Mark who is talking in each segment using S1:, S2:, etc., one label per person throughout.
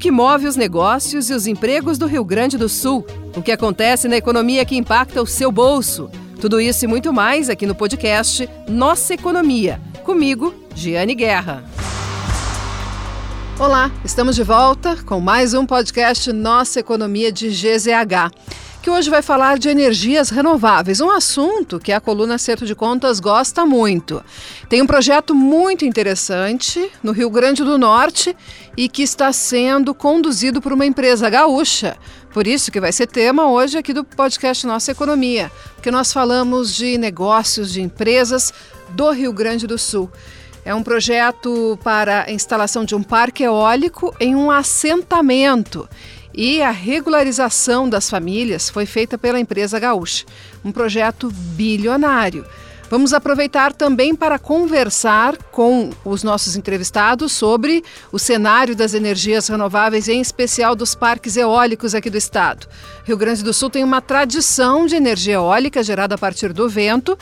S1: que move os negócios e os empregos do Rio Grande do Sul, o que acontece na economia que impacta o seu bolso. Tudo isso e muito mais aqui no podcast Nossa Economia. Comigo, Giane Guerra. Olá, estamos de volta com mais um podcast Nossa Economia de GZH que hoje vai falar de energias renováveis, um assunto que a coluna Acerto de Contas gosta muito. Tem um projeto muito interessante no Rio Grande do Norte e que está sendo conduzido por uma empresa gaúcha. Por isso que vai ser tema hoje aqui do podcast Nossa Economia, porque nós falamos de negócios, de empresas do Rio Grande do Sul. É um projeto para a instalação de um parque eólico em um assentamento e a regularização das famílias foi feita pela empresa Gaúcha, um projeto bilionário. Vamos aproveitar também para conversar com os nossos entrevistados sobre o cenário das energias renováveis, em especial dos parques eólicos aqui do estado. Rio Grande do Sul tem uma tradição de energia eólica gerada a partir do vento,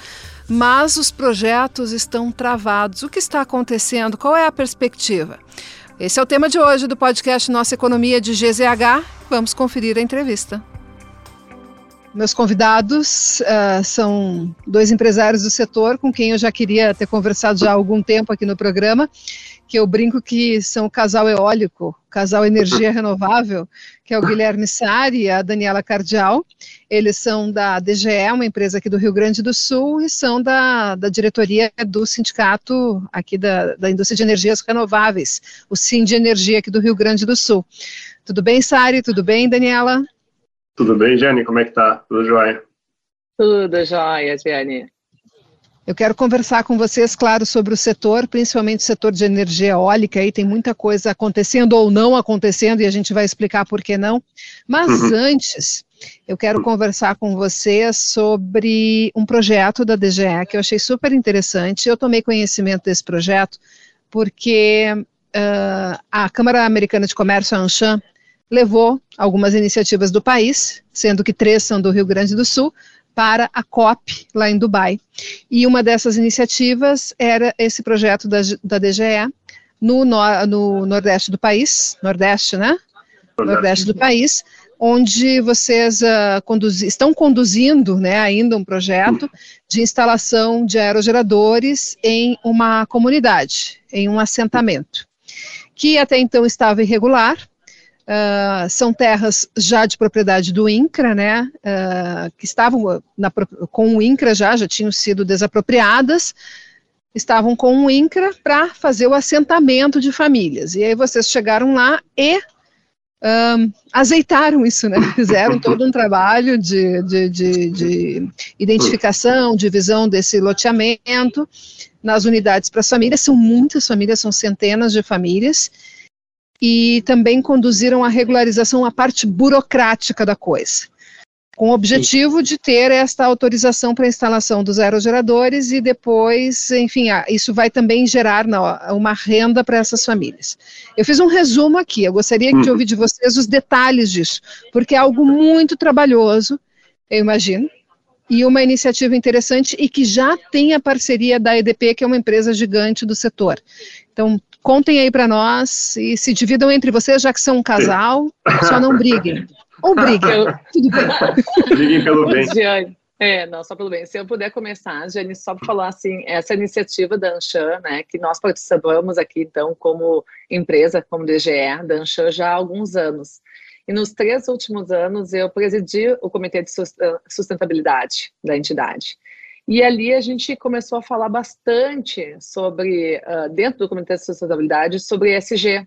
S1: mas os projetos estão travados. O que está acontecendo? Qual é a perspectiva? Esse é o tema de hoje do podcast Nossa Economia de GZH. Vamos conferir a entrevista. Meus convidados uh, são dois empresários do setor com quem eu já queria ter conversado já há algum tempo aqui no programa que eu brinco que são o casal eólico, o casal energia renovável, que é o Guilherme Sari e a Daniela Cardial. Eles são da DGE, uma empresa aqui do Rio Grande do Sul, e são da, da diretoria do sindicato aqui da, da indústria de energias renováveis, o SIM de Energia aqui do Rio Grande do Sul. Tudo bem, Sari? Tudo bem, Daniela?
S2: Tudo bem, Jane? Como é que tá? Tudo jóia?
S3: Tudo jóia, Jane.
S1: Eu quero conversar com vocês, claro, sobre o setor, principalmente o setor de energia eólica. Aí tem muita coisa acontecendo ou não acontecendo e a gente vai explicar por que não. Mas uhum. antes, eu quero conversar com vocês sobre um projeto da DGE que eu achei super interessante. Eu tomei conhecimento desse projeto porque uh, a Câmara Americana de Comércio, a ANCHAM, levou algumas iniciativas do país, sendo que três são do Rio Grande do Sul, para a COP, lá em Dubai. E uma dessas iniciativas era esse projeto da, da DGE no, no, no Nordeste do país, Nordeste, né? Nordeste, do país, onde vocês uh, conduz, estão conduzindo né, ainda um projeto de instalação de aerogeradores em uma comunidade, em um assentamento, que até então estava irregular, Uh, são terras já de propriedade do INCRA, né, uh, que estavam na, com o INCRA já, já tinham sido desapropriadas, estavam com o INCRA para fazer o assentamento de famílias. E aí vocês chegaram lá e um, azeitaram isso, né? Fizeram todo um trabalho de, de, de, de identificação, divisão desse loteamento nas unidades para as famílias. São muitas famílias, são centenas de famílias e também conduziram a regularização, a parte burocrática da coisa, com o objetivo de ter esta autorização para a instalação dos aerogeradores e depois, enfim, isso vai também gerar uma renda para essas famílias. Eu fiz um resumo aqui, eu gostaria de uhum. ouvir de vocês os detalhes disso, porque é algo muito trabalhoso, eu imagino, e uma iniciativa interessante e que já tem a parceria da EDP, que é uma empresa gigante do setor. Então, Contem aí para nós e se dividam entre vocês, já que são um casal, só não briguem. Ou briguem, tudo bem.
S2: Briguem pelo bem.
S3: É, não, só pelo bem. Se eu puder começar, Jane, só para falar assim, essa iniciativa da Anshan, né, que nós participamos aqui, então, como empresa, como DGE da Anshan já há alguns anos. E nos três últimos anos eu presidi o Comitê de Sustentabilidade da entidade. E ali a gente começou a falar bastante sobre, uh, dentro do Comitê de Sustentabilidade, sobre ESG.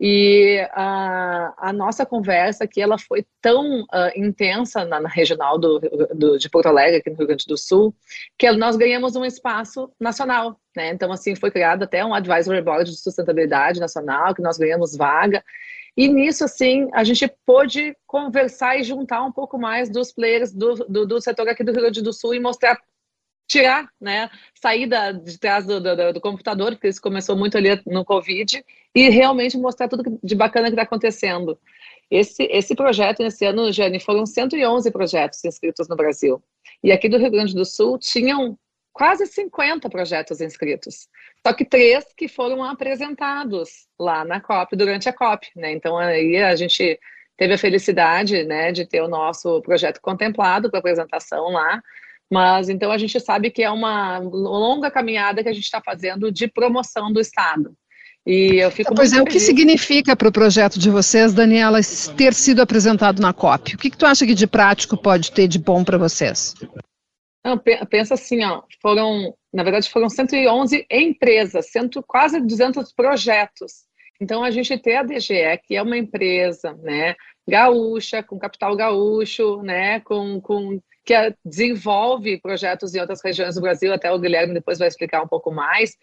S3: E a, a nossa conversa aqui, ela foi tão uh, intensa na, na regional do, do, de Porto Alegre, aqui no Rio Grande do Sul, que nós ganhamos um espaço nacional, né? Então, assim, foi criado até um Advisory Board de Sustentabilidade Nacional, que nós ganhamos vaga, e nisso, assim, a gente pôde conversar e juntar um pouco mais dos players do, do, do, setor aqui do Rio Grande do Sul e mostrar tirar, né, sair da, de trás do, do, do, computador, porque isso começou muito ali no Covid, e realmente mostrar tudo de bacana que está acontecendo. Esse, esse projeto, nesse ano, Jane, foram 111 projetos inscritos no Brasil. E aqui do Rio Grande do Sul tinham quase 50 projetos inscritos. só que três que foram apresentados lá na COP, durante a COP, né? Então aí a gente teve a felicidade, né, de ter o nosso projeto contemplado para apresentação lá, mas então a gente sabe que é uma longa caminhada que a gente está fazendo de promoção do Estado.
S1: E eu fico pois é, o que significa para o projeto de vocês, Daniela, ter sido apresentado na COP? O que, que tu acha que de prático pode ter de bom para vocês?
S3: Não, pensa assim, ó, foram, na verdade, foram 111 empresas, cento, quase 200 projetos. Então, a gente tem a DGE, que é uma empresa, né, gaúcha, com capital gaúcho, né, com, com que desenvolve projetos em outras regiões do Brasil, até o Guilherme depois vai explicar um pouco mais,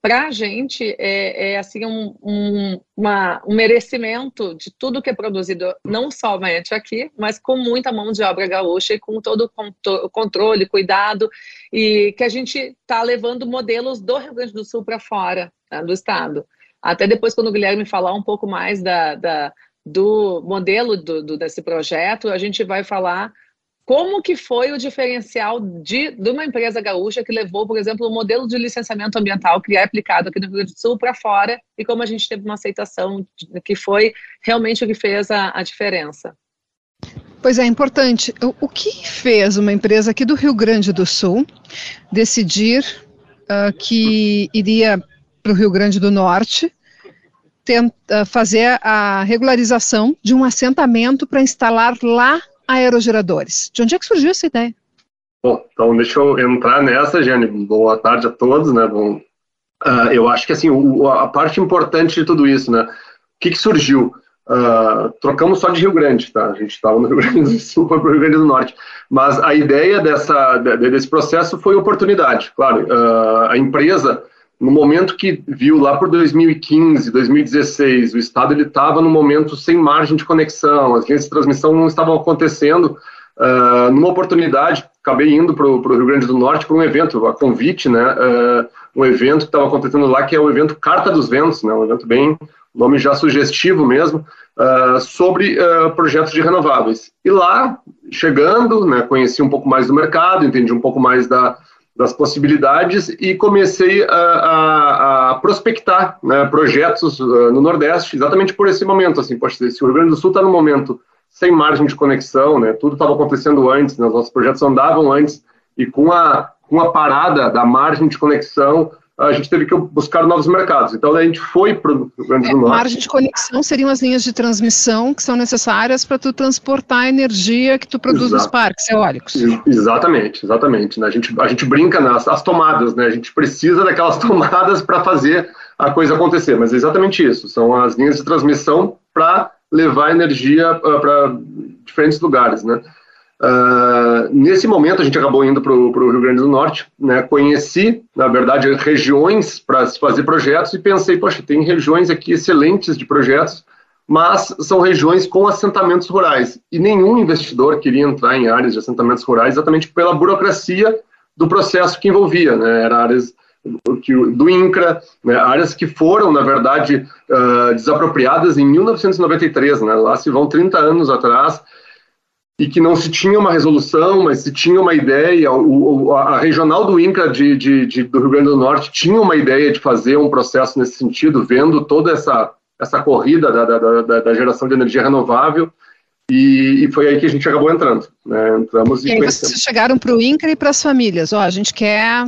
S3: para a gente é, é assim um, um, uma, um merecimento de tudo que é produzido, não somente aqui, mas com muita mão de obra gaúcha e com todo o controle, cuidado, e que a gente está levando modelos do Rio Grande do Sul para fora tá, do estado. Até depois, quando o Guilherme falar um pouco mais da, da do modelo do, do, desse projeto, a gente vai falar como que foi o diferencial de, de uma empresa gaúcha que levou, por exemplo, o modelo de licenciamento ambiental que é aplicado aqui no Rio Grande do Sul para fora e como a gente teve uma aceitação que foi realmente o que fez a, a diferença?
S1: Pois é, importante. O, o, que fez uma empresa aqui do Rio Grande do Sul decidir uh, que iria para o Rio Grande do Norte tenta fazer a regularização de um assentamento para instalar lá aerogeradores. De onde é que surgiu essa ideia?
S2: Bom, então deixa eu entrar nessa, Jane. Boa tarde a todos, né? Bom, uh, eu acho que assim, o, a parte importante de tudo isso, né? O que, que surgiu? Uh, trocamos só de Rio Grande, tá? A gente estava no Rio Grande do Sul, para o Rio Grande do Norte. Mas a ideia dessa, desse processo foi oportunidade. Claro, uh, a empresa, no momento que viu lá por 2015, 2016, o Estado ele estava no momento sem margem de conexão, as linhas de transmissão não estavam acontecendo. Uh, numa oportunidade, acabei indo para o Rio Grande do Norte para um evento, a convite, né? Uh, um evento que estava acontecendo lá, que é o evento Carta dos Ventos, né? Um evento bem, nome já sugestivo mesmo, uh, sobre projetos de renováveis. E lá, chegando, né? Conheci um pouco mais do mercado, entendi um pouco mais da, das possibilidades e comecei a, a, a prospectar né, projetos uh, no Nordeste, exatamente por esse momento. Assim, poxa, se o Rio Grande do Sul está no momento sem margem de conexão, né, tudo estava acontecendo antes, né, os nossos projetos andavam antes, e com a, com a parada da margem de conexão, a gente teve que buscar novos mercados. Então a gente foi para o Rio Grande do é, Norte.
S1: Margem de conexão seriam as linhas de transmissão que são necessárias para tu transportar a energia que tu produz Exato. nos parques eólicos.
S2: Exatamente, exatamente. Né? A, gente, a gente brinca nas as tomadas, né? A gente precisa daquelas tomadas para fazer a coisa acontecer, mas é exatamente isso. São as linhas de transmissão para levar energia uh, para diferentes lugares, né? Uh, nesse momento, a gente acabou indo para o Rio Grande do Norte, né? conheci, na verdade, regiões para se fazer projetos e pensei, poxa, tem regiões aqui excelentes de projetos, mas são regiões com assentamentos rurais. E nenhum investidor queria entrar em áreas de assentamentos rurais exatamente pela burocracia do processo que envolvia, né? Era áreas do INCRA, né? áreas que foram, na verdade, uh, desapropriadas em 1993, né? Lá se vão 30 anos atrás, e que não se tinha uma resolução, mas se tinha uma ideia. O, a regional do INCRA de, de, de, do Rio Grande do Norte tinha uma ideia de fazer um processo nesse sentido, vendo toda essa, essa corrida da, da, da, da geração de energia renovável. E, e, foi aí que a gente acabou entrando. Né? Entramos
S1: e, e aí vocês chegaram para o INCRA e para as famílias. Ó, a gente quer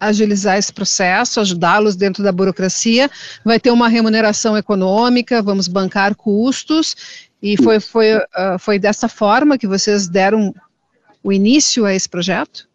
S1: agilizar esse processo, ajudá-los dentro da burocracia, vai ter uma remuneração econômica, vamos bancar custos e foi, foi, uh, foi dessa forma que vocês deram o início a esse projeto?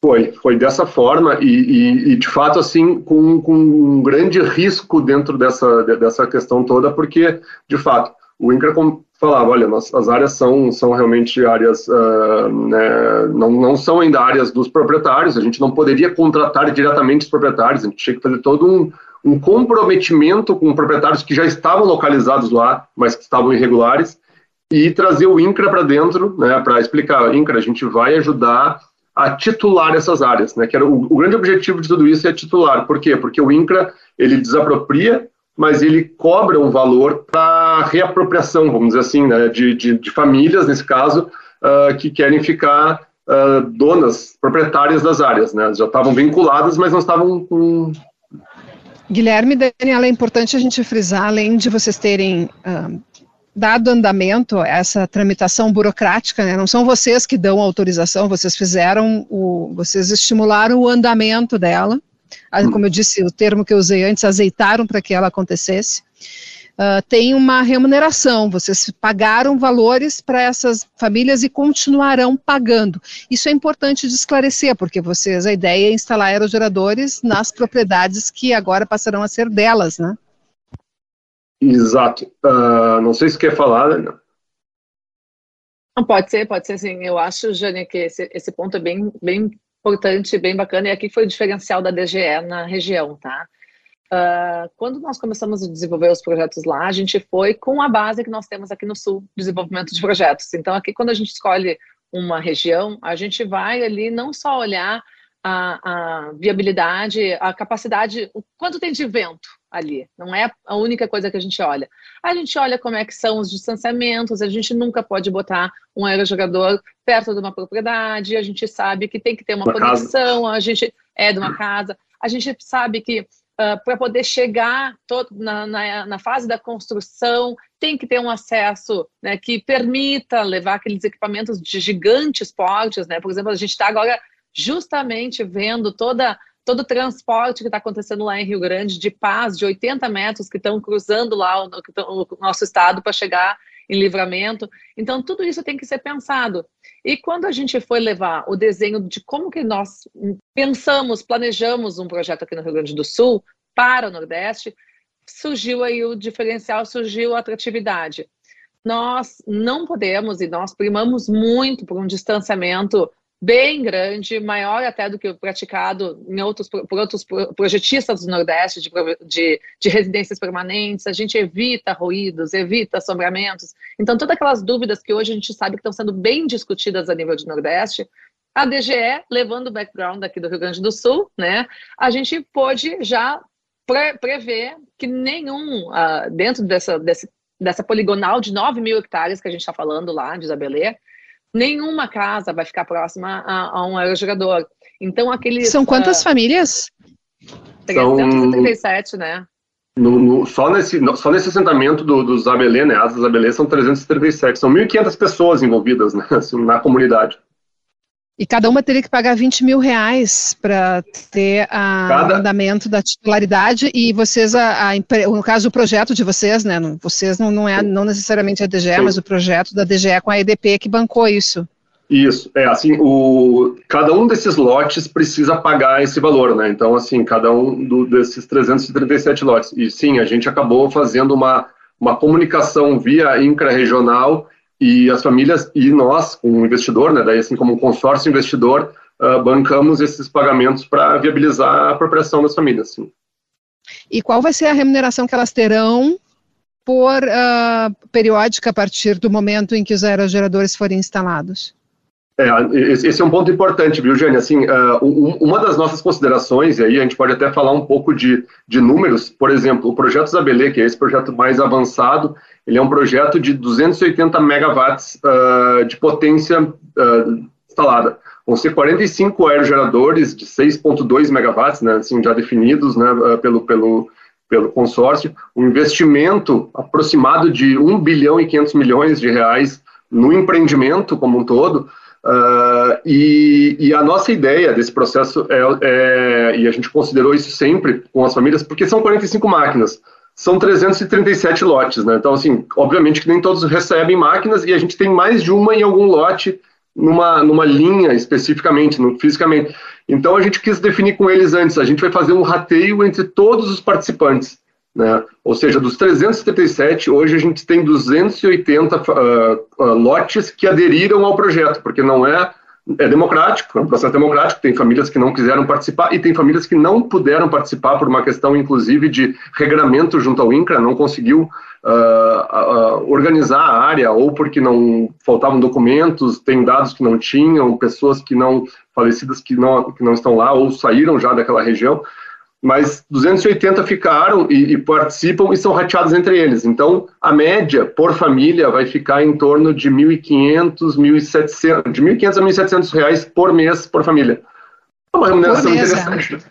S2: Foi, foi dessa forma e, e, e, de fato assim com, com um grande risco dentro dessa, dessa questão toda, porque de fato o INCRA falava, olha, nós, as áreas são, são realmente áreas, uh, né, não, não são ainda áreas dos proprietários, a gente não poderia contratar diretamente os proprietários, a gente tinha que fazer todo um, um comprometimento com proprietários que já estavam localizados lá, mas que estavam irregulares, e trazer o INCRA para dentro, né, para explicar, INCRA, a gente vai ajudar a titular essas áreas, né, que era o, o, grande objetivo de tudo isso é titular. Por quê? Porque o INCRA, ele desapropria, mas ele cobra um valor para reapropriação, vamos dizer assim, né, de, de, de famílias, nesse caso, uh, que querem ficar uh, donas, proprietárias das áreas, né, já estavam vinculadas, mas não estavam com
S1: Guilherme e Daniela, é importante a gente frisar, além de vocês terem uh, dado andamento a essa tramitação burocrática, né, não são vocês que dão autorização, vocês fizeram, o, vocês estimularam o andamento dela, ah, como eu disse, o termo que eu usei antes, azeitaram para que ela acontecesse uh, tem uma remuneração, vocês pagaram valores para essas famílias e continuarão pagando. Isso é importante de esclarecer, porque vocês, a ideia é instalar aerogeradores nas propriedades que agora passarão a ser delas, né?
S2: Exato. Uh, não sei se quer falar, né?
S3: Não, pode ser, pode ser sim. Eu acho, Jane, que esse, esse ponto é bem, bem importante, bem bacana, e aqui foi o diferencial da DGE na região, tá? Uh, quando nós começamos a desenvolver os projetos lá, a gente foi com a base que nós temos aqui no Sul, desenvolvimento de projetos. Então, aqui, quando a gente escolhe uma região, a gente vai ali não só olhar a, a viabilidade, a capacidade, o quanto tem de vento ali. Não é a única coisa que a gente olha. A gente olha como é que são os distanciamentos, a gente nunca pode botar um aerojogador perto de uma propriedade, a gente sabe que tem que ter uma, uma conexão, casa. a gente é de uma casa, a gente sabe que ah, para poder chegar todo, na, na, na, fase da construção, tem que ter um acesso né, que permita levar aqueles equipamentos de gigantes portes, né? Por exemplo, a gente está agora justamente vendo toda todo o transporte que está acontecendo lá em Rio Grande de paz, de 80 metros que estão cruzando lá o, o nosso estado para chegar em livramento. Então, tudo isso tem que ser pensado. E quando a gente foi levar o desenho de como que nós pensamos, planejamos um projeto aqui no Rio Grande do Sul para o Nordeste, surgiu aí o diferencial, surgiu a atratividade. Nós não podemos e nós primamos muito por um distanciamento bem grande, maior até do que o praticado em outros, por outros projetistas do Nordeste de, de, de, residências permanentes, a gente evita ruídos, evita assombramentos. Então, todas aquelas dúvidas que hoje a gente sabe que estão sendo bem discutidas a nível de Nordeste, a DGE, levando o background aqui do Rio Grande do Sul, né, a gente pôde já pre prever que nenhum, uh, dentro dessa, desse, dessa poligonal de 9 mil hectares que a gente está falando lá, de Isabelê, nenhuma casa vai ficar próxima a, a um aerogerador. Então, aqueles.
S1: São quantas uh, famílias?
S3: 337, São... né?
S2: No, no, só, nesse, só nesse assentamento do, do Zabelê, né, as Zabelê são 337, são 1.500 pessoas envolvidas né, assim, na comunidade.
S1: E cada uma teria que pagar 20 mil reais para ter a, o andamento da titularidade e vocês, a, a, no caso o projeto de vocês, né? Vocês não, não é não necessariamente a DGE, Sim. mas o projeto da DGE com a EDP que bancou isso.
S2: Isso, é assim, o, cada um desses lotes precisa pagar esse valor, né? Então, assim, cada um do, desses 337 lotes. E sim, a gente acabou fazendo uma, uma comunicação via intra-regional e as famílias e nós, como investidor, né, daí assim como um consórcio investidor, uh, bancamos esses pagamentos para viabilizar a apropriação das famílias. Sim.
S1: E qual vai ser a remuneração que elas terão por uh, periódica a partir do momento em que os aerogeradores forem instalados?
S2: É, esse é um ponto importante, viu, Jane? Assim, uh, uma das nossas considerações, e aí a gente pode até falar um pouco de, de números, por exemplo, o projeto Zabelê, que é esse projeto mais avançado, ele é um projeto de 280 megawatts uh, de potência uh, instalada. Vão ser 45 aerogeradores de 6,2 megawatts, né, assim, já definidos né, pelo, pelo, pelo consórcio, um investimento aproximado de 1 bilhão e 500 milhões de reais no empreendimento como um todo, Uh, e, e, a nossa ideia desse processo é, é, e a gente considerou isso sempre com as famílias, porque são 45 máquinas, são 337 lotes, né? Então, assim, obviamente que nem todos recebem máquinas e a gente tem mais de uma em algum lote numa, numa linha especificamente, no, fisicamente. Então, a gente quis definir com eles antes, a gente vai fazer um rateio entre todos os participantes. Né? Ou seja, dos 377, hoje a gente tem 280 uh, uh, lotes que aderiram ao projeto, porque não é, é democrático, é um processo democrático, tem famílias que não quiseram participar e tem famílias que não puderam participar por uma questão, inclusive, de regramento junto ao INCRA, não conseguiu uh, organizar a área, ou porque não faltavam documentos, tem dados que não tinham, pessoas que não, falecidas que não, que não estão lá, ou saíram já daquela região, mas 280 ficaram e, e, participam e são rateados entre eles. Então, a média por família vai ficar em torno de 1.500, 1.700, de 1.500 a 1.700 reais por mês por família. É uma remuneração mês, interessante.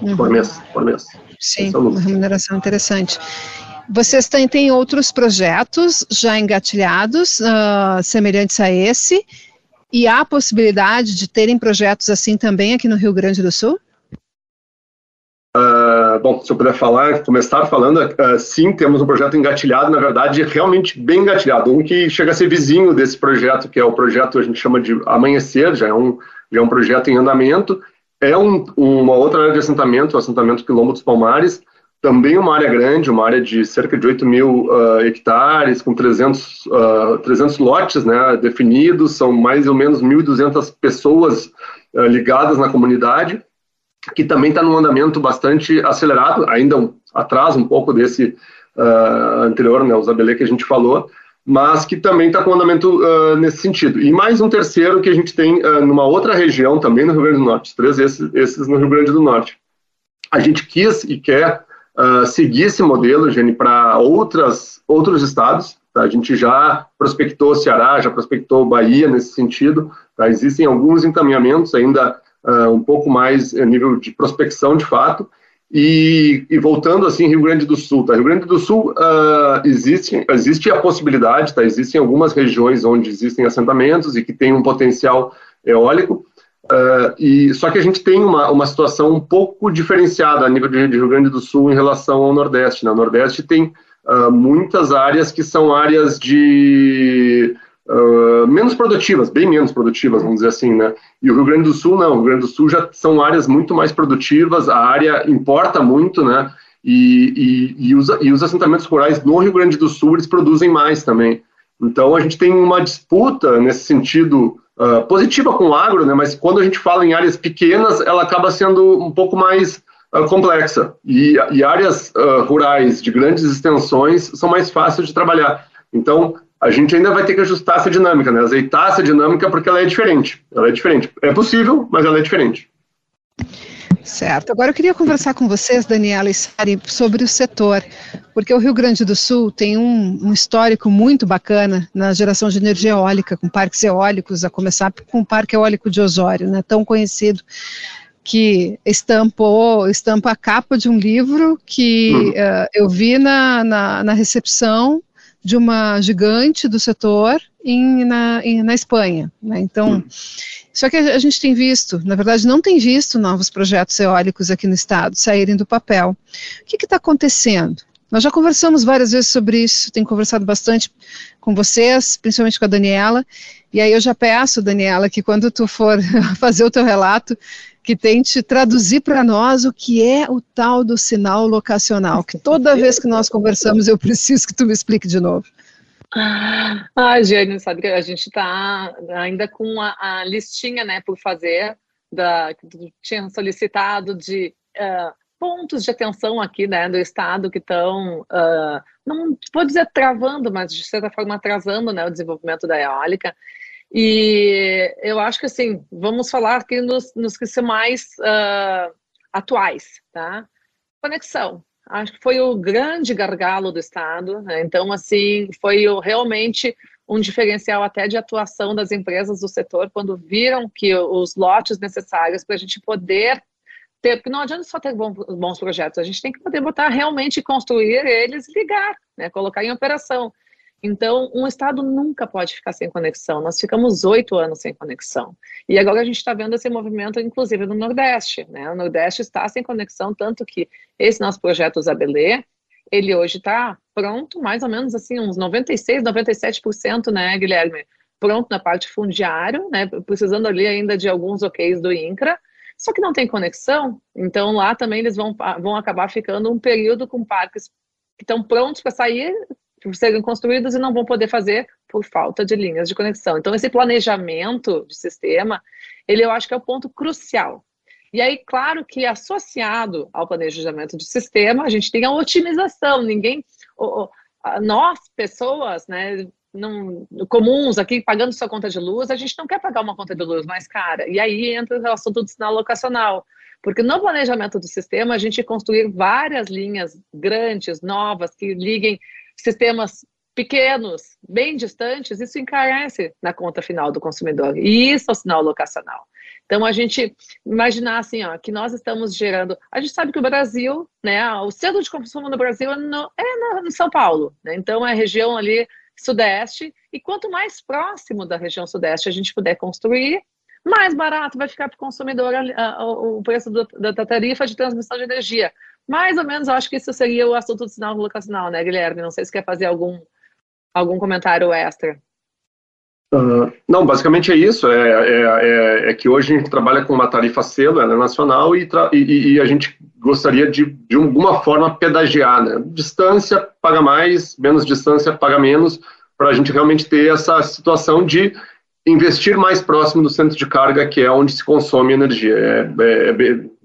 S2: Uhum. Por mês, por mês.
S1: Sim, é uma remuneração interessante. Vocês têm, têm outros projetos já engatilhados, uh, semelhantes a esse, e há possibilidade de terem projetos assim também aqui no Rio Grande do Sul?
S2: Bom, se eu puder falar, começar falando, uh, sim, temos um projeto engatilhado, na verdade, realmente bem engatilhado, um que chega a ser vizinho desse projeto, que é o projeto, a gente chama de Amanhecer, já é um, já é um projeto em andamento, é um, uma outra área de assentamento, o assentamento Quilombo dos Palmares, também uma área grande, uma área de cerca de 8 mil uh, hectares, com 300, uh, 300 lotes né, definidos, são mais ou menos 1.200 pessoas uh, ligadas na comunidade, que também está num andamento bastante acelerado, ainda atrás um pouco desse anterior, né, o Zabelê que a gente falou, mas que também está com andamento nesse sentido. E mais um terceiro que a gente tem numa outra região, também no Rio Grande do Norte, três esses, esses no Rio Grande do Norte. A gente quis e quer uh, seguir esse modelo, Jenny, para outros estados. Tá? A gente já prospectou Ceará, já prospectou Bahia nesse sentido. Tá? Existem alguns encaminhamentos ainda uh, um pouco mais a nível de prospecção, de fato. E, e, voltando assim, Rio Grande do Sul, tá? Rio Grande do Sul uh, existe, existe a possibilidade, tá? Existem algumas regiões onde existem assentamentos e que tem um potencial eólico, Uh, e só que a gente tem uma, uma situação um pouco diferenciada a nível de, de Rio Grande do Sul em relação ao Nordeste. Né? O Nordeste tem uh, muitas áreas que são áreas de uh, menos produtivas, bem menos produtivas, vamos dizer assim, né? E o Rio Grande do Sul não. O Rio Grande do Sul já são áreas muito mais produtivas. A área importa muito, né? E, e, e, os, e os assentamentos rurais no Rio Grande do Sul eles produzem mais também. Então a gente tem uma disputa nesse sentido uh, positiva com o agro, né, mas quando a gente fala em áreas pequenas, ela acaba sendo um pouco mais uh, complexa. E, e áreas uh, rurais de grandes extensões são mais fáceis de trabalhar. Então, a gente ainda vai ter que ajustar essa dinâmica, né, azeitar essa dinâmica, porque ela é diferente. Ela é diferente. É possível, mas ela é diferente.
S1: Certo. Agora eu queria conversar com vocês, Daniela e Sari, sobre o setor, porque o Rio Grande do Sul tem um, um, histórico muito bacana na geração de energia eólica, com parques eólicos, a começar com o Parque Eólico de Osório, né, tão conhecido que estampou, estampa a capa de um livro que uh, eu vi na, na, na recepção de uma gigante do setor em, na, em, na Espanha. Né? Então, hum. só que a, gente tem visto, na verdade, não tem visto novos projetos eólicos aqui no estado saírem do papel. O que está acontecendo? Nós já conversamos várias vezes sobre isso, tenho conversado bastante com vocês, principalmente com a Daniela, e aí eu já peço, Daniela, que quando tu for fazer o teu relato, que tente traduzir para nós o que é o tal do sinal locacional, que toda vez que nós conversamos eu preciso que tu me explique de novo.
S3: Ah, Jane, sabe que a gente está ainda com a, a, listinha, né, por fazer, da, que tinha solicitado de uh, pontos de atenção aqui, né, do Estado que estão, uh, não vou dizer travando, mas de certa forma atrasando, né, o desenvolvimento da eólica. E eu acho que, assim, vamos falar aqui nos, nos que são mais uh, atuais, tá? Conexão acho que foi o grande gargalo do Estado. Né? Então, assim, foi o, realmente um diferencial até de atuação das empresas do setor quando viram que os lotes necessários para a gente poder ter, porque não adianta só ter bons, projetos, a gente tem que poder botar realmente construir eles e ligar, né? colocar em operação. Então, um estado nunca pode ficar sem conexão. Nós ficamos oito anos sem conexão. E agora a gente está vendo esse movimento, inclusive, no Nordeste. Né? O Nordeste está sem conexão, tanto que esse nosso projeto Zabelê, ele hoje está pronto, mais ou menos assim, uns 96, 97%, né, Guilherme? Pronto na parte fundiário, né? Precisando ali ainda de alguns OKs do INCRA, só que não tem conexão, então lá também eles vão, vão acabar ficando um período com parques que estão prontos para sair serem construídas e não vão poder fazer por falta de linhas de conexão. Então, esse planejamento de sistema, ele eu acho que é o ponto crucial. E aí, claro que associado ao planejamento de sistema, a gente tem a otimização. Ninguém, nós, pessoas, né, não, comuns aqui, pagando sua conta de luz, a gente não quer pagar uma conta de luz mais cara. E aí entra o assunto do sinal locacional. Porque no planejamento do sistema, a gente construir várias linhas grandes, novas, que liguem sistemas pequenos, bem distantes, isso encarece na conta final do consumidor. E isso é o sinal locacional. Então, a gente imaginar assim, ó, que nós estamos gerando. A gente sabe que o Brasil, né, o centro de consumo no Brasil é no, é no São Paulo, né? Então, é a região ali sudeste, e quanto mais próximo da região sudeste a gente puder construir, mais barato vai ficar para o consumidor o preço do, da tarifa de transmissão de energia. Mais ou menos, eu acho que isso seria o assunto do sinal locacional, né, Guilherme? Não sei se quer fazer algum, algum comentário extra.
S2: Uh, não, basicamente é isso. É, é, é, é, que hoje a gente trabalha com uma tarifa selo, ela é nacional, e, e, e, a gente gostaria de, de alguma forma, pedagiar. Né? Distância paga mais, menos distância paga menos, para a gente realmente ter essa situação de investir mais próximo do centro de carga, que é onde se consome energia. É, é, é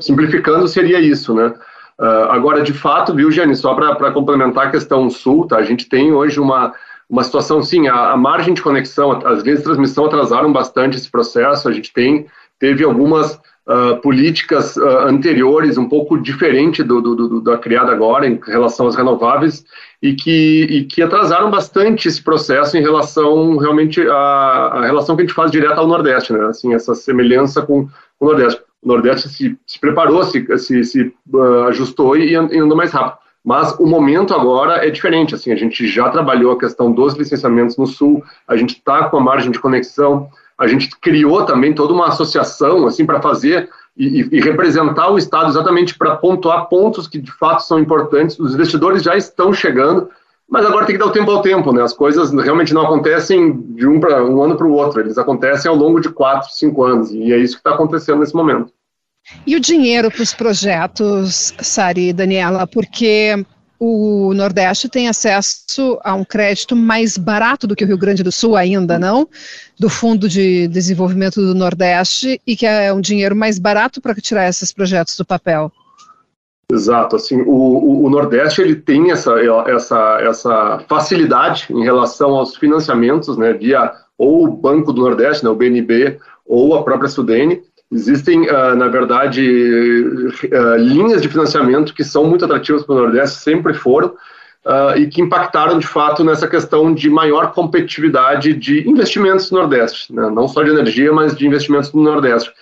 S2: simplificando, seria isso, né? Uh, agora, de fato, viu, Jane, só para complementar a questão sul, tá? a gente tem hoje uma, uma situação, sim, a, a, margem de conexão, as linhas de transmissão atrasaram bastante esse processo, a gente tem, teve algumas uh, políticas uh, anteriores, um pouco diferente do, do, do, da criada agora em relação às renováveis, e que, e que atrasaram bastante esse processo em relação, realmente, à, à relação que a gente faz direto ao Nordeste, né, assim, essa semelhança com o Nordeste. O Nordeste se, se preparou, se, se, se uh, ajustou e, e andou mais rápido. Mas o momento agora é diferente, assim, a gente já trabalhou a questão dos licenciamentos no Sul, a gente está com a margem de conexão, a gente criou também toda uma associação, assim, para fazer e, e, representar o Estado exatamente para pontuar pontos que de fato são importantes. Os investidores já estão chegando, mas agora tem que dar o tempo ao tempo, né? As coisas realmente não acontecem de um para um ano para o outro, eles acontecem ao longo de quatro, cinco anos, e é isso que está acontecendo nesse momento.
S1: E o dinheiro para os projetos, Sari e Daniela, porque o Nordeste tem acesso a um crédito mais barato do que o Rio Grande do Sul ainda, não? Do Fundo de Desenvolvimento do Nordeste e que é um dinheiro mais barato para tirar esses projetos do papel.
S2: Exato, assim, o, o, Nordeste ele tem essa, essa, essa facilidade em relação aos financiamentos, né, via ou o Banco do Nordeste, né, o BNB, ou a própria Sudene, Existem, uh, na verdade, uh, linhas de financiamento que são muito atrativas para o Nordeste, sempre foram, uh, e que impactaram, de fato, nessa questão de maior competitividade de investimentos no Nordeste, né? não só de energia, mas de investimentos no Nordeste.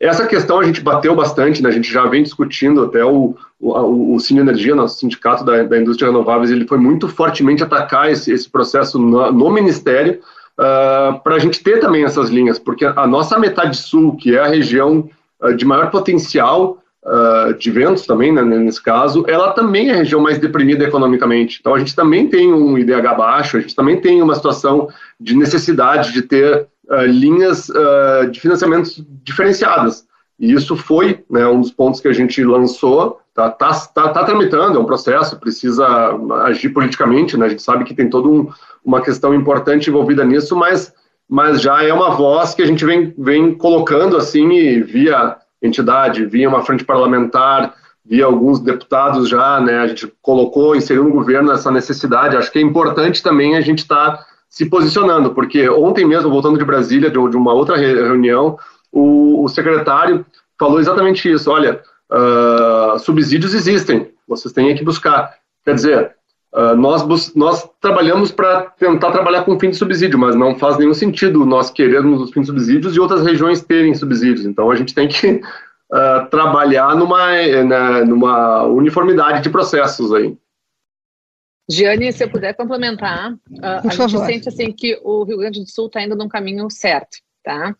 S2: Essa questão a gente bateu bastante, né? a gente já vem discutindo até o, o, o Cine Energia, nosso sindicato da, da indústria renováveis, ele foi muito fortemente atacar esse, esse processo no, no Ministério, uh, ah, para a gente ter também essas linhas, porque a nossa metade sul, que é a região uh, de maior potencial uh, de ventos também, né, nesse caso, ela também é a região mais deprimida economicamente. Então a gente também tem um IDH baixo, a gente também tem uma situação de necessidade de ter linhas de financiamentos diferenciadas. E isso foi né, um dos pontos que a gente lançou, está tá, tá, tá, tramitando, é um processo, precisa agir politicamente, né, a gente sabe que tem todo um, uma questão importante envolvida nisso, mas, mas já é uma voz que a gente vem, vem colocando assim, via entidade, via uma frente parlamentar, via alguns deputados já, né, a gente colocou, inseriu no governo essa necessidade, acho que é importante também a gente estar tá se posicionando, porque ontem mesmo, voltando de Brasília, de, uma outra reunião, o, o, secretário falou exatamente isso, olha, uh, subsídios existem, vocês têm que buscar, quer dizer, Uh, nós, nós trabalhamos para tentar trabalhar com fim de subsídio, mas não faz nenhum sentido nós querermos os fins de subsídios e outras regiões terem subsídios. Então a gente tem que uh, trabalhar numa, né, numa uniformidade de processos aí.
S3: Giane, se eu puder complementar, uh, a gente sente assim que o Rio Grande do Sul está indo num caminho certo, tá?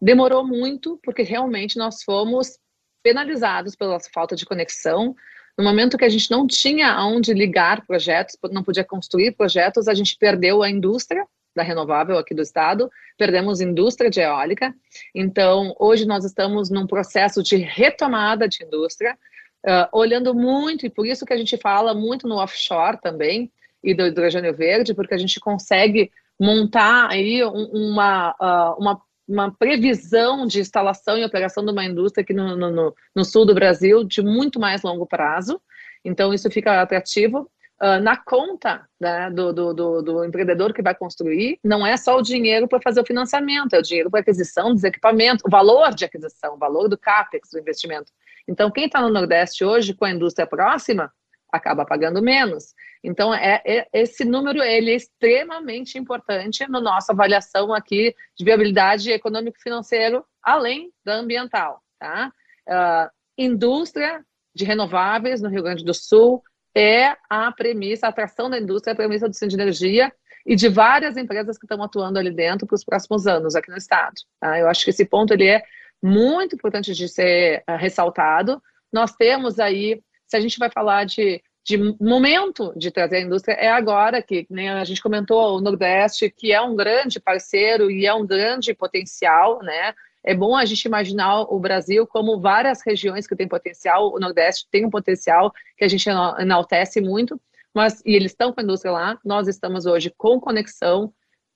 S3: demorou muito porque realmente nós fomos penalizados pela falta de conexão no momento que a gente não tinha aonde ligar projetos, não podia construir projetos, a gente perdeu a indústria da renovável aqui do estado, perdemos indústria de eólica. Então, hoje nós estamos num processo de retomada de indústria, uh, olhando muito, e por isso que a gente fala muito no offshore também, e do hidrogênio verde, porque a gente consegue montar aí uma, uh, uma uma previsão de instalação e operação de uma indústria aqui no, no, no, sul do Brasil de muito mais longo prazo. Então, isso fica atrativo. Uh, na conta né, do, do, do, do, empreendedor que vai construir, não é só o dinheiro para fazer o financiamento, é o dinheiro para aquisição dos equipamentos, o valor de aquisição, o valor do CAPEX, do investimento. Então, quem está no Nordeste hoje, com a indústria próxima, acaba pagando menos. Então, é, é, esse número ele é extremamente importante na nossa avaliação aqui de viabilidade econômico-financeiro, além da ambiental. Tá? Uh, indústria de renováveis no Rio Grande do Sul é a premissa, a atração da indústria a premissa do Centro de Energia e de várias empresas que estão atuando ali dentro para os próximos anos aqui no estado. Tá? Eu acho que esse ponto ele é muito importante de ser uh, ressaltado. Nós temos aí, se a gente vai falar de, de momento de trazer a indústria, é agora que né, a gente comentou o Nordeste, que é um grande parceiro e é um grande potencial, né? É bom a gente imaginar o Brasil como várias regiões que têm potencial, o Nordeste tem um potencial que a gente enaltece muito, mas e eles estão com a indústria lá, nós estamos hoje com conexão,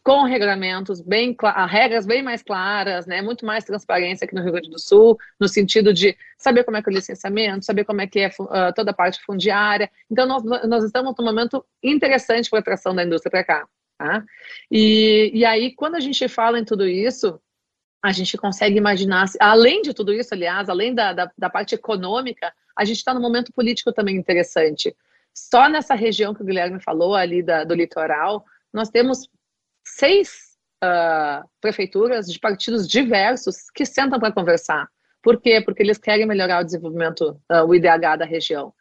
S3: com regulamentos bem regras bem mais claras, né, muito mais transparência aqui no Rio Grande do Sul, no sentido de saber como é que é o licenciamento, saber como é que é uh, toda a parte fundiária. Então nós, nós estamos num momento interessante para a atração da indústria para cá. Tá? E, e aí, quando a gente fala em tudo isso, a gente consegue imaginar, além de tudo isso, aliás, além da, da, da parte econômica, a gente está num momento político também interessante. Só nessa região que o Guilherme falou, ali da, do litoral, nós temos seis uh, prefeituras de partidos diversos que sentam para conversar. Por quê? Porque eles querem melhorar o desenvolvimento, uh, o IDH da região.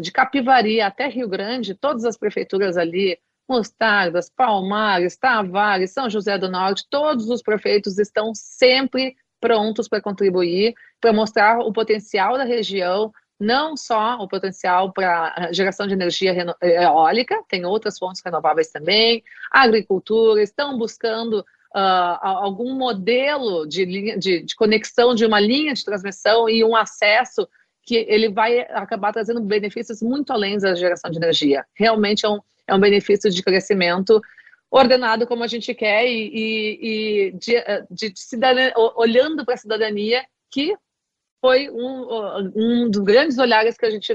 S3: De Capivari até Rio Grande, todas as prefeituras ali Mostardas, Palmares, Tavares, São José do Norte, todos os prefeitos estão sempre prontos para contribuir, para mostrar o potencial da região, não só o potencial para geração de energia eólica, tem outras fontes renováveis também, agricultura, estão buscando uh, algum modelo de, linha, de, de conexão de uma linha de transmissão e um acesso que ele vai acabar trazendo benefícios muito além da geração de energia. Realmente é um, é um benefício de crescimento ordenado como a gente quer e, e, e de, de cidadania, olhando para a cidadania, que foi um, um dos grandes olhares que a gente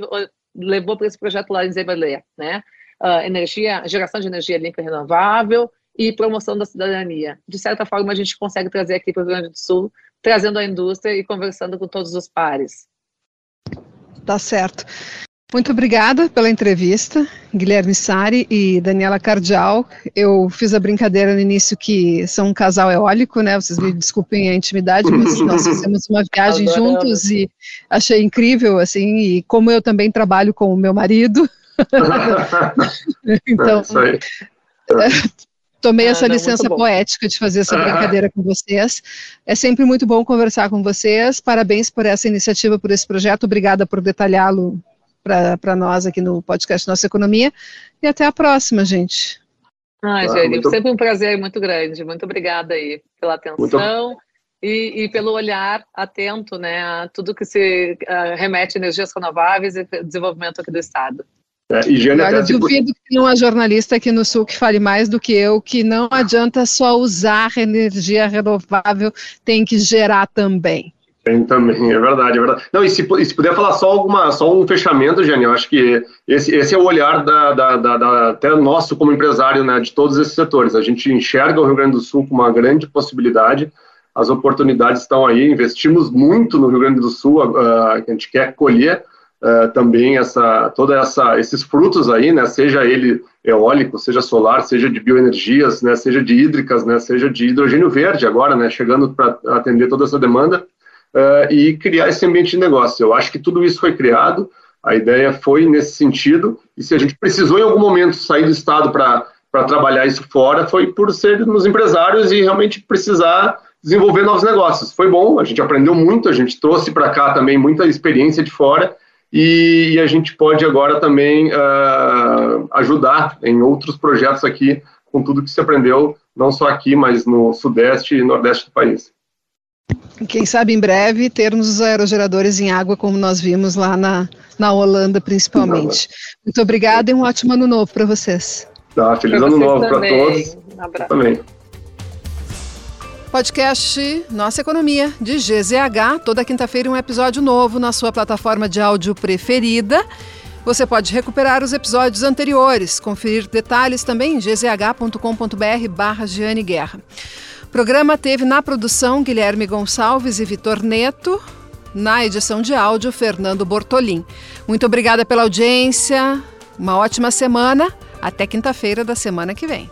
S3: levou para esse projeto lá em Zeberleia, né? Uh, energia, geração de energia limpa e renovável e promoção da cidadania. De certa forma, a gente consegue trazer aqui para o Rio Grande do Sul, trazendo a indústria e conversando com todos os pares.
S1: Tá certo. Muito obrigada pela entrevista, Guilherme Sari e Daniela Cardial. Eu fiz a brincadeira no início que são um casal eólico, né? Vocês me desculpem a intimidade, mas nós fizemos uma viagem Adorando. juntos e achei incrível, assim, e como eu também trabalho com o meu marido. então, é, tomei essa licença poética de fazer essa brincadeira com vocês. É sempre muito bom conversar com vocês. Parabéns por essa iniciativa, por esse projeto. Obrigada por detalhá-lo para nós aqui no podcast Nossa Economia. E até a próxima, gente.
S3: Ah, ah muito... sempre um prazer muito grande. Muito obrigada aí pela atenção. Muito... E, e, pelo olhar atento né, a tudo que se uh, remete a energias renováveis e desenvolvimento aqui do Estado.
S1: É, e Jane, Olha, duvido que tenha uma jornalista aqui no Sul que fale mais do que eu, que não adianta só usar energia renovável, tem que gerar também.
S2: Tem também, é verdade, é verdade. Não, e se, e se puder falar só alguma, só um fechamento, Jane, eu acho que esse, esse é o olhar da, da, da, da, até nosso como empresário, né, de todos esses setores. A gente enxerga o Rio Grande do Sul como uma grande possibilidade, as oportunidades estão aí, investimos muito no Rio Grande do Sul, uh, a gente quer colher uh, também essa, toda essa, esses frutos aí, né, seja ele eólico, seja solar, seja de bioenergias, né, seja de hídricas, né, seja de hidrogênio verde agora, né, chegando para atender toda essa demanda, uh, e criar esse ambiente de negócio. Eu acho que tudo isso foi criado, a ideia foi nesse sentido, e se a gente precisou em algum momento sair do Estado para trabalhar isso fora, foi por sermos empresários e realmente precisar desenvolver novos negócios. Foi bom, a gente aprendeu muito, a gente trouxe para cá também muita experiência de fora, e, e a gente pode agora também uh, ajudar em outros projetos aqui, com tudo que se aprendeu, não só aqui, mas no Sudeste e Nordeste do país.
S1: Quem sabe em breve termos os aerogeradores em água, como nós vimos lá na, na Holanda, principalmente. Muito obrigada e um ótimo ano novo para vocês.
S2: Tá, feliz ano novo para todos. Um abraço. Também.
S1: Podcast Nossa Economia, de GZH. Toda quinta-feira um episódio novo na sua plataforma de áudio preferida. Você pode recuperar os episódios anteriores, conferir detalhes também em gzh.com.br barra Guerra. Programa teve na produção Guilherme Gonçalves e Vitor Neto, Na edição de áudio, Fernando Bortolim. Muito obrigada pela audiência. Uma ótima semana. Até quinta-feira da semana que vem.